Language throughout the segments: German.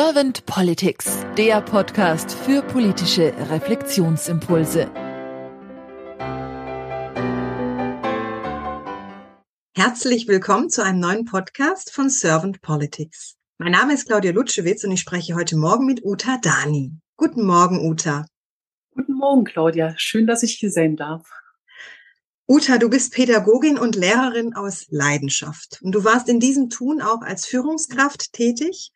Servant Politics, der Podcast für politische Reflexionsimpulse. Herzlich willkommen zu einem neuen Podcast von Servant Politics. Mein Name ist Claudia Lutschewitz und ich spreche heute Morgen mit Uta Dani. Guten Morgen, Uta. Guten Morgen, Claudia. Schön, dass ich hier sein darf. Uta, du bist Pädagogin und Lehrerin aus Leidenschaft. Und du warst in diesem Tun auch als Führungskraft tätig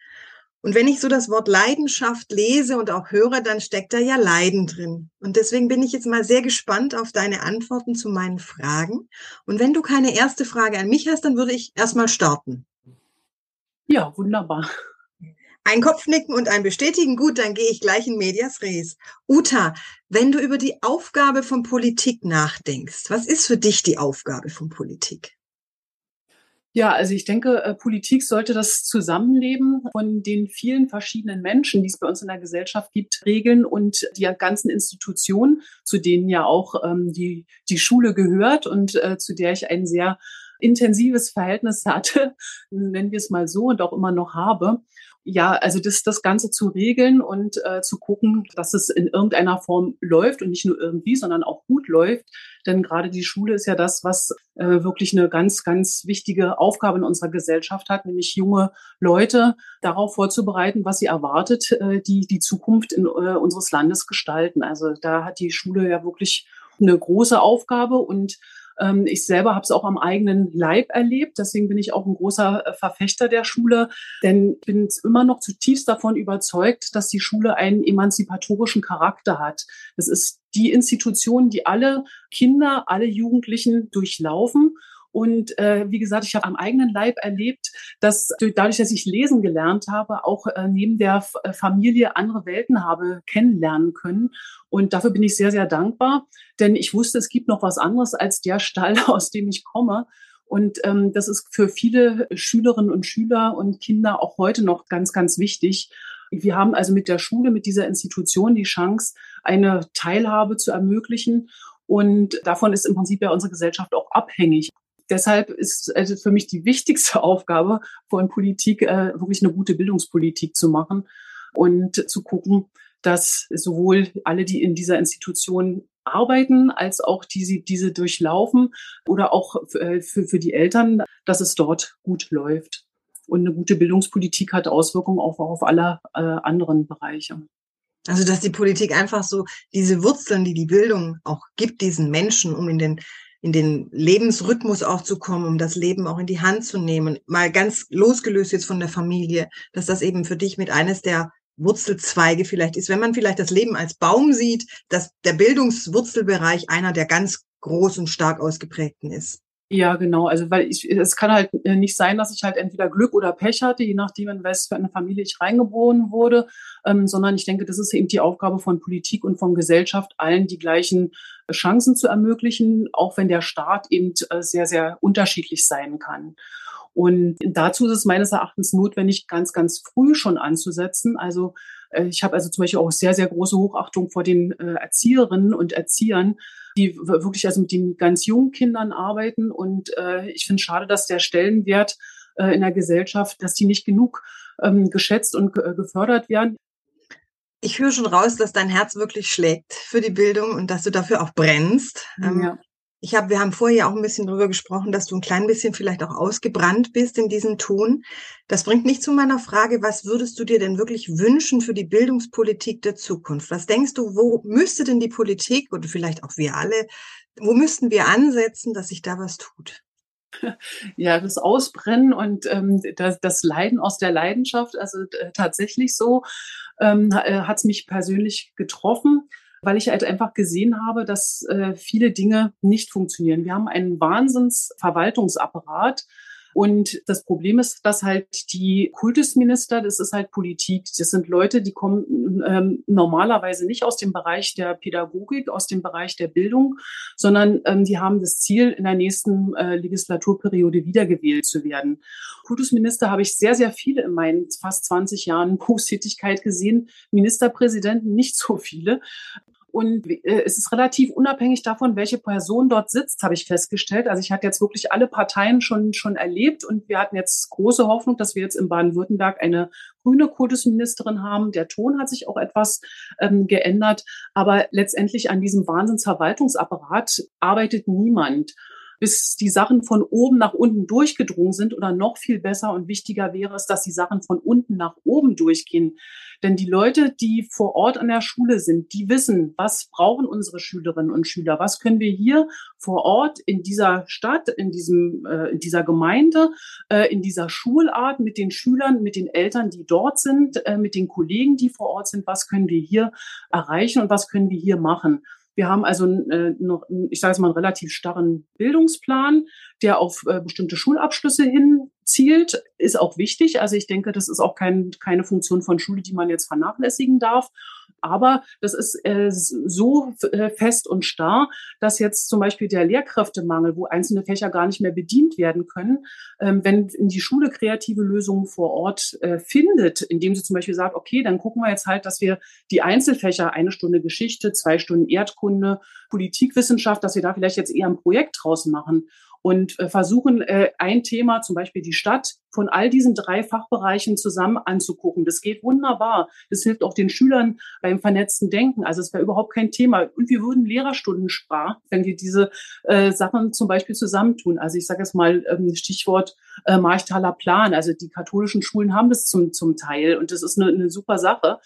und wenn ich so das Wort Leidenschaft lese und auch höre, dann steckt da ja Leiden drin. Und deswegen bin ich jetzt mal sehr gespannt auf deine Antworten zu meinen Fragen. Und wenn du keine erste Frage an mich hast, dann würde ich erstmal starten. Ja, wunderbar. Ein Kopfnicken und ein Bestätigen. Gut, dann gehe ich gleich in Medias Res. Uta, wenn du über die Aufgabe von Politik nachdenkst, was ist für dich die Aufgabe von Politik? Ja, also ich denke, äh, Politik sollte das Zusammenleben von den vielen verschiedenen Menschen, die es bei uns in der Gesellschaft gibt, regeln und die ganzen Institutionen, zu denen ja auch ähm, die, die Schule gehört und äh, zu der ich ein sehr intensives Verhältnis hatte, nennen wir es mal so und auch immer noch habe ja, also das, das Ganze zu regeln und äh, zu gucken, dass es in irgendeiner Form läuft und nicht nur irgendwie, sondern auch gut läuft. Denn gerade die Schule ist ja das, was äh, wirklich eine ganz, ganz wichtige Aufgabe in unserer Gesellschaft hat, nämlich junge Leute darauf vorzubereiten, was sie erwartet, äh, die die Zukunft in, äh, unseres Landes gestalten. Also da hat die Schule ja wirklich eine große Aufgabe und ähm, ich selber habe es auch am eigenen Leib erlebt. Deswegen bin ich auch ein großer äh, Verfechter der Schule, denn ich bin immer noch zutiefst davon überzeugt, dass die Schule einen emanzipatorischen Charakter hat. Das ist die Institution, die alle Kinder, alle Jugendlichen durchlaufen und äh, wie gesagt, ich habe am eigenen Leib erlebt, dass dadurch, dass ich lesen gelernt habe, auch äh, neben der äh, Familie andere Welten habe kennenlernen können. Und dafür bin ich sehr, sehr dankbar, denn ich wusste, es gibt noch was anderes als der Stall, aus dem ich komme. Und ähm, das ist für viele Schülerinnen und Schüler und Kinder auch heute noch ganz, ganz wichtig. Wir haben also mit der Schule, mit dieser Institution die Chance, eine Teilhabe zu ermöglichen. Und davon ist im Prinzip ja unsere Gesellschaft auch abhängig deshalb ist also für mich die wichtigste Aufgabe von Politik, äh, wirklich eine gute Bildungspolitik zu machen und zu gucken, dass sowohl alle, die in dieser Institution arbeiten, als auch die sie diese durchlaufen oder auch äh, für, für die Eltern, dass es dort gut läuft. Und eine gute Bildungspolitik hat Auswirkungen auch auf alle äh, anderen Bereiche. Also, dass die Politik einfach so diese Wurzeln, die die Bildung auch gibt, diesen Menschen, um in den in den Lebensrhythmus auch zu kommen, um das Leben auch in die Hand zu nehmen, mal ganz losgelöst jetzt von der Familie, dass das eben für dich mit eines der Wurzelzweige vielleicht ist, wenn man vielleicht das Leben als Baum sieht, dass der Bildungswurzelbereich einer der ganz groß und stark ausgeprägten ist. Ja, genau. Also weil ich, es kann halt äh, nicht sein, dass ich halt entweder Glück oder Pech hatte, je nachdem, in was für eine Familie ich reingeboren wurde, ähm, sondern ich denke, das ist eben die Aufgabe von Politik und von Gesellschaft, allen die gleichen Chancen zu ermöglichen, auch wenn der Staat eben äh, sehr, sehr unterschiedlich sein kann. Und dazu ist es meines Erachtens notwendig, ganz, ganz früh schon anzusetzen. Also ich habe also zum Beispiel auch sehr, sehr große Hochachtung vor den Erzieherinnen und Erziehern, die wirklich also mit den ganz jungen Kindern arbeiten. Und äh, ich finde schade, dass der Stellenwert äh, in der Gesellschaft, dass die nicht genug ähm, geschätzt und äh, gefördert werden. Ich höre schon raus, dass dein Herz wirklich schlägt für die Bildung und dass du dafür auch brennst. Ähm, ja. Ich habe, wir haben vorher auch ein bisschen drüber gesprochen, dass du ein klein bisschen vielleicht auch ausgebrannt bist in diesem Ton. Das bringt mich zu meiner Frage, was würdest du dir denn wirklich wünschen für die Bildungspolitik der Zukunft? Was denkst du, wo müsste denn die Politik oder vielleicht auch wir alle, wo müssten wir ansetzen, dass sich da was tut? Ja, das Ausbrennen und ähm, das, das Leiden aus der Leidenschaft, also äh, tatsächlich so, ähm, äh, hat es mich persönlich getroffen weil ich halt einfach gesehen habe, dass äh, viele Dinge nicht funktionieren. Wir haben einen Wahnsinnsverwaltungsapparat, und das Problem ist, dass halt die Kultusminister, das ist halt Politik, das sind Leute, die kommen ähm, normalerweise nicht aus dem Bereich der Pädagogik, aus dem Bereich der Bildung, sondern ähm, die haben das Ziel, in der nächsten äh, Legislaturperiode wiedergewählt zu werden. Kultusminister habe ich sehr, sehr viele in meinen fast 20 Jahren Berufstätigkeit gesehen, Ministerpräsidenten nicht so viele. Und äh, es ist relativ unabhängig davon, welche Person dort sitzt, habe ich festgestellt. Also ich hatte jetzt wirklich alle Parteien schon, schon erlebt und wir hatten jetzt große Hoffnung, dass wir jetzt in Baden-Württemberg eine grüne Kultusministerin haben. Der Ton hat sich auch etwas ähm, geändert. Aber letztendlich an diesem Wahnsinnsverwaltungsapparat arbeitet niemand bis die Sachen von oben nach unten durchgedrungen sind oder noch viel besser und wichtiger wäre es, dass die Sachen von unten nach oben durchgehen. Denn die Leute, die vor Ort an der Schule sind, die wissen, was brauchen unsere Schülerinnen und Schüler, was können wir hier vor Ort in dieser Stadt, in diesem, äh, in dieser Gemeinde, äh, in dieser Schulart mit den Schülern, mit den Eltern, die dort sind, äh, mit den Kollegen, die vor Ort sind, was können wir hier erreichen und was können wir hier machen. Wir haben also äh, noch, ich sage jetzt mal, einen relativ starren Bildungsplan, der auf äh, bestimmte Schulabschlüsse hin zielt, ist auch wichtig. Also ich denke, das ist auch kein, keine Funktion von Schule, die man jetzt vernachlässigen darf. Aber das ist äh, so äh, fest und starr, dass jetzt zum Beispiel der Lehrkräftemangel, wo einzelne Fächer gar nicht mehr bedient werden können, ähm, wenn die Schule kreative Lösungen vor Ort äh, findet, indem sie zum Beispiel sagt, okay, dann gucken wir jetzt halt, dass wir die Einzelfächer, eine Stunde Geschichte, zwei Stunden Erdkunde, Politikwissenschaft, dass wir da vielleicht jetzt eher ein Projekt draus machen und äh, versuchen, äh, ein Thema, zum Beispiel die Stadt, von all diesen drei Fachbereichen zusammen anzugucken. Das geht wunderbar. Das hilft auch den Schülern beim vernetzten Denken. Also es wäre überhaupt kein Thema. Und wir würden Lehrerstunden sparen, wenn wir diese äh, Sachen zum Beispiel zusammentun. Also ich sage jetzt mal ähm, Stichwort äh, Marchtaler Plan. Also die katholischen Schulen haben das zum, zum Teil und das ist eine, eine super Sache.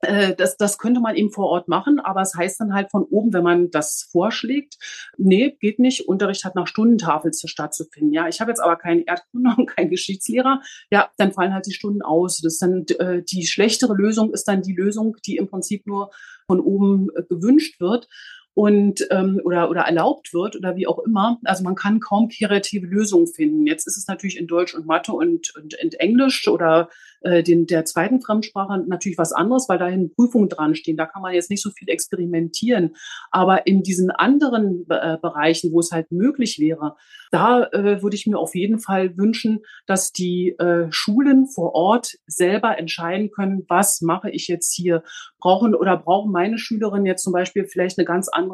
Äh, das, das könnte man eben vor Ort machen, aber es heißt dann halt von oben, wenn man das vorschlägt, nee, geht nicht, Unterricht hat nach Stundentafel stattzufinden. Ja, ich habe jetzt aber keinen Erdkunde und keinen Geschichtslehrer, ja, dann fallen halt die Stunden aus. Das ist dann äh, die schlechtere Lösung ist dann die Lösung, die im Prinzip nur von oben äh, gewünscht wird und ähm, oder oder erlaubt wird oder wie auch immer. Also man kann kaum kreative Lösungen finden. Jetzt ist es natürlich in Deutsch und Mathe und, und in Englisch oder äh, den, der zweiten Fremdsprache natürlich was anderes, weil dahin Prüfungen dran stehen. Da kann man jetzt nicht so viel experimentieren. Aber in diesen anderen äh, Bereichen, wo es halt möglich wäre, da äh, würde ich mir auf jeden Fall wünschen, dass die äh, Schulen vor Ort selber entscheiden können, was mache ich jetzt hier? Brauchen oder brauchen meine Schülerinnen jetzt zum Beispiel vielleicht eine ganz andere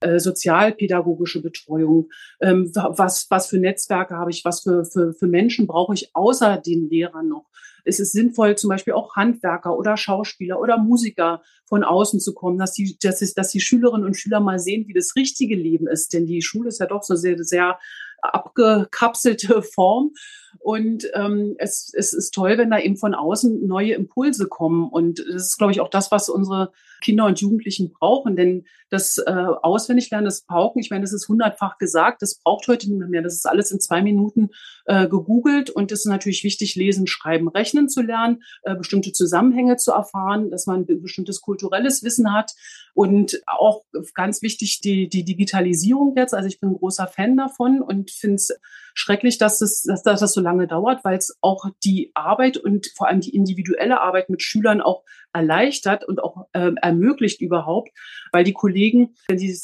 äh, sozialpädagogische Betreuung? Ähm, was, was für Netzwerke habe ich? Was für, für, für Menschen brauche ich außer den Lehrern noch? es ist sinnvoll, zum Beispiel auch Handwerker oder Schauspieler oder Musiker von außen zu kommen, dass die, dass, es, dass die Schülerinnen und Schüler mal sehen, wie das richtige Leben ist. Denn die Schule ist ja doch so sehr, sehr abgekapselte Form. Und ähm, es, es ist toll, wenn da eben von außen neue Impulse kommen. Und das ist, glaube ich, auch das, was unsere Kinder und Jugendlichen brauchen. Denn das äh, Auswendiglernen, das Pauken, ich meine, das ist hundertfach gesagt, das braucht heute niemand mehr. Das ist alles in zwei Minuten äh, gegoogelt. Und es ist natürlich wichtig, lesen, schreiben, rechnen zu lernen, äh, bestimmte Zusammenhänge zu erfahren, dass man bestimmtes kulturelles Wissen hat. Und auch ganz wichtig, die, die Digitalisierung jetzt. Also ich bin ein großer Fan davon und finde es schrecklich, dass das, dass, dass das so lange dauert, weil es auch die Arbeit und vor allem die individuelle Arbeit mit Schülern auch erleichtert und auch äh, ermöglicht überhaupt, weil die Kollegen, wenn sie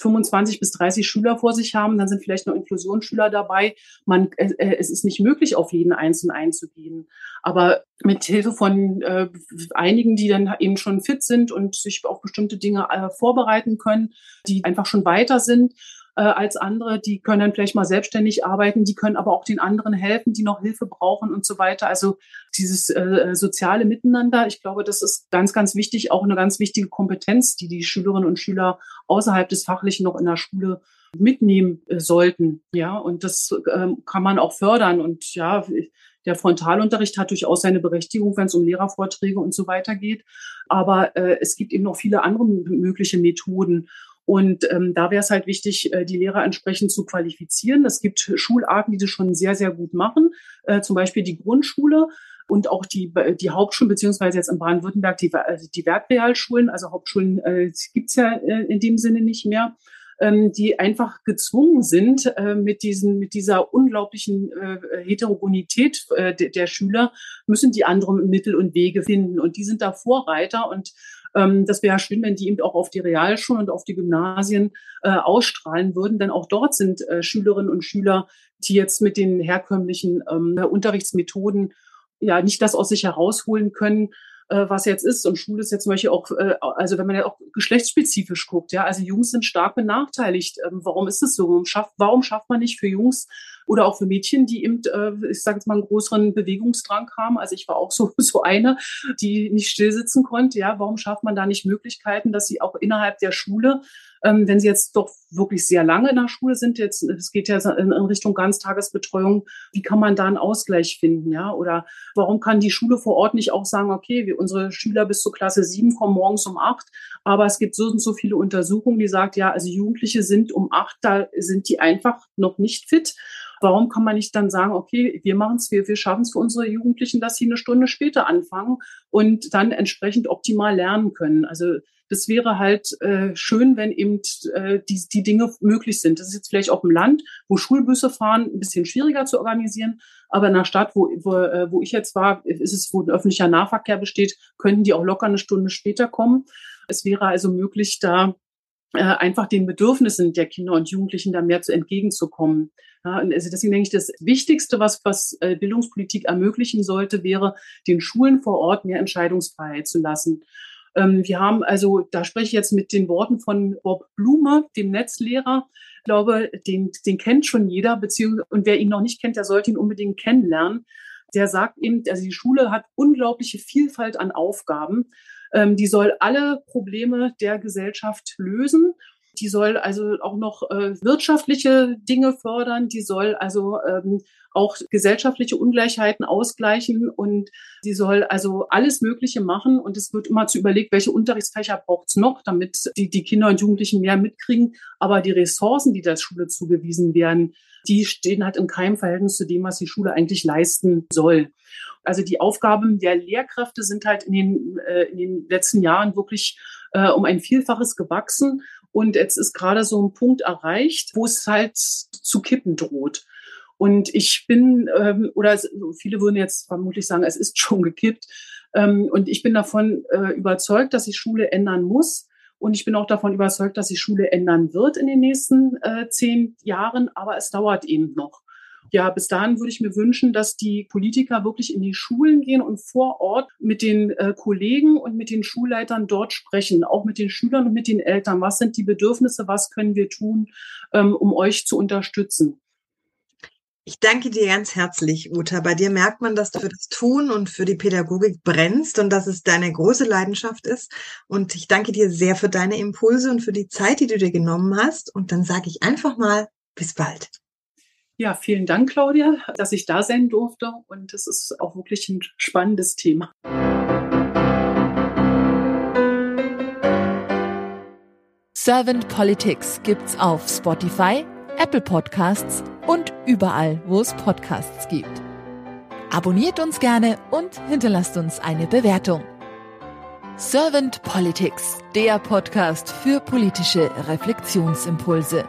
25 bis 30 Schüler vor sich haben, dann sind vielleicht noch Inklusionsschüler dabei. Man, äh, äh, es ist nicht möglich, auf jeden Einzelnen einzugehen. Aber mit Hilfe von äh, einigen, die dann eben schon fit sind und sich auf bestimmte Dinge äh, vorbereiten können, die einfach schon weiter sind, äh, als andere. Die können vielleicht mal selbstständig arbeiten, die können aber auch den anderen helfen, die noch Hilfe brauchen und so weiter. Also dieses äh, soziale Miteinander, ich glaube, das ist ganz, ganz wichtig, auch eine ganz wichtige Kompetenz, die die Schülerinnen und Schüler außerhalb des Fachlichen noch in der Schule mitnehmen äh, sollten. Ja, und das ähm, kann man auch fördern. Und ja, der Frontalunterricht hat durchaus seine Berechtigung, wenn es um Lehrervorträge und so weiter geht. Aber äh, es gibt eben noch viele andere mögliche Methoden. Und ähm, da wäre es halt wichtig, äh, die Lehrer entsprechend zu qualifizieren. Es gibt Schularten, die das schon sehr, sehr gut machen, äh, zum Beispiel die Grundschule und auch die, die Hauptschulen, beziehungsweise jetzt in Baden-Württemberg die, also die Werkrealschulen, also Hauptschulen äh, gibt's ja äh, in dem Sinne nicht mehr ähm, die einfach gezwungen sind, äh, mit, diesen, mit dieser unglaublichen äh, Heterogenität äh, der, der Schüler, müssen die anderen Mittel und Wege finden. Und die sind da Vorreiter und ähm, das wäre schön, wenn die eben auch auf die Realschulen und auf die Gymnasien äh, ausstrahlen würden, denn auch dort sind äh, Schülerinnen und Schüler, die jetzt mit den herkömmlichen ähm, Unterrichtsmethoden ja nicht das aus sich herausholen können, äh, was jetzt ist. Und Schule ist jetzt zum Beispiel auch, äh, also wenn man ja auch geschlechtsspezifisch guckt, ja, also Jungs sind stark benachteiligt. Ähm, warum ist es so? Warum schafft, warum schafft man nicht für Jungs oder auch für Mädchen, die eben, äh, ich sage jetzt mal, einen größeren Bewegungsdrang haben. Also ich war auch so, so eine, die nicht stillsitzen konnte. Ja, warum schafft man da nicht Möglichkeiten, dass sie auch innerhalb der Schule ähm, wenn sie jetzt doch wirklich sehr lange in der Schule sind, jetzt, es geht ja in, in, Richtung Ganztagesbetreuung, wie kann man da einen Ausgleich finden, ja? Oder warum kann die Schule vor Ort nicht auch sagen, okay, wir, unsere Schüler bis zur Klasse sieben kommen morgens um acht, aber es gibt so und so viele Untersuchungen, die sagt, ja, also Jugendliche sind um acht, da sind die einfach noch nicht fit. Warum kann man nicht dann sagen, okay, wir machen es, wir, wir schaffen es für unsere Jugendlichen, dass sie eine Stunde später anfangen und dann entsprechend optimal lernen können? Also das wäre halt äh, schön, wenn eben äh, die, die Dinge möglich sind. Das ist jetzt vielleicht auch im Land, wo Schulbusse fahren, ein bisschen schwieriger zu organisieren. Aber in einer Stadt, wo, wo, äh, wo ich jetzt war, ist es, wo ein öffentlicher Nahverkehr besteht, könnten die auch locker eine Stunde später kommen. Es wäre also möglich, da einfach den Bedürfnissen der Kinder und Jugendlichen da mehr zu entgegenzukommen. Ja, also deswegen denke ich, das Wichtigste, was, was äh, Bildungspolitik ermöglichen sollte, wäre, den Schulen vor Ort mehr Entscheidungsfreiheit zu lassen. Ähm, wir haben also, da spreche ich jetzt mit den Worten von Bob Blume, dem Netzlehrer. Ich glaube, den, den kennt schon jeder, beziehungsweise, und wer ihn noch nicht kennt, der sollte ihn unbedingt kennenlernen. Der sagt eben, also die Schule hat unglaubliche Vielfalt an Aufgaben. Ähm, die soll alle Probleme der Gesellschaft lösen. Die soll also auch noch äh, wirtschaftliche Dinge fördern. Die soll also ähm, auch gesellschaftliche Ungleichheiten ausgleichen und sie soll also alles Mögliche machen und es wird immer zu überlegt, welche Unterrichtsfächer braucht es noch, damit die, die Kinder und Jugendlichen mehr mitkriegen. Aber die Ressourcen, die der Schule zugewiesen werden, die stehen halt in keinem Verhältnis zu dem, was die Schule eigentlich leisten soll. Also die Aufgaben der Lehrkräfte sind halt in den, äh, in den letzten Jahren wirklich äh, um ein Vielfaches gewachsen. Und jetzt ist gerade so ein Punkt erreicht, wo es halt zu kippen droht. Und ich bin, ähm, oder viele würden jetzt vermutlich sagen, es ist schon gekippt. Ähm, und ich bin davon äh, überzeugt, dass sich Schule ändern muss. Und ich bin auch davon überzeugt, dass sich Schule ändern wird in den nächsten äh, zehn Jahren. Aber es dauert eben noch. Ja, bis dahin würde ich mir wünschen, dass die Politiker wirklich in die Schulen gehen und vor Ort mit den äh, Kollegen und mit den Schulleitern dort sprechen, auch mit den Schülern und mit den Eltern. Was sind die Bedürfnisse? Was können wir tun, ähm, um euch zu unterstützen? Ich danke dir ganz herzlich, Uta. Bei dir merkt man, dass du für das Tun und für die Pädagogik brennst und dass es deine große Leidenschaft ist. Und ich danke dir sehr für deine Impulse und für die Zeit, die du dir genommen hast. Und dann sage ich einfach mal, bis bald. Ja, vielen Dank, Claudia, dass ich da sein durfte. Und es ist auch wirklich ein spannendes Thema. Servant Politics gibt's auf Spotify, Apple Podcasts und überall, wo es Podcasts gibt. Abonniert uns gerne und hinterlasst uns eine Bewertung. Servant Politics, der Podcast für politische Reflexionsimpulse.